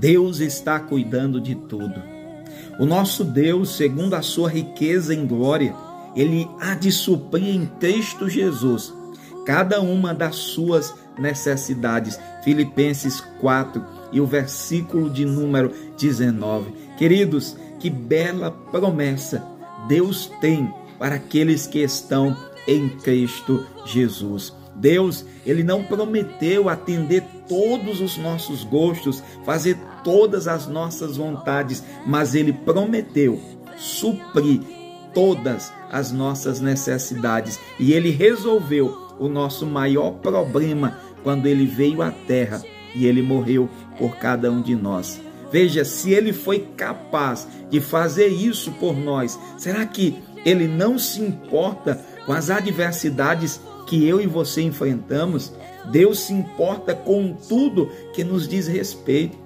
Deus está cuidando de tudo. O nosso Deus, segundo a sua riqueza em glória, ele há de suprir em Cristo Jesus cada uma das suas necessidades. Filipenses 4 e o versículo de número 19. Queridos, que bela promessa Deus tem para aqueles que estão em Cristo Jesus. Deus, ele não prometeu atender todos os nossos gostos, fazer todas as nossas vontades, mas ele prometeu suprir todas as nossas necessidades e ele resolveu o nosso maior problema quando ele veio à terra e ele morreu por cada um de nós. Veja, se ele foi capaz de fazer isso por nós, será que ele não se importa com as adversidades que eu e você enfrentamos? Deus se importa com tudo que nos diz respeito.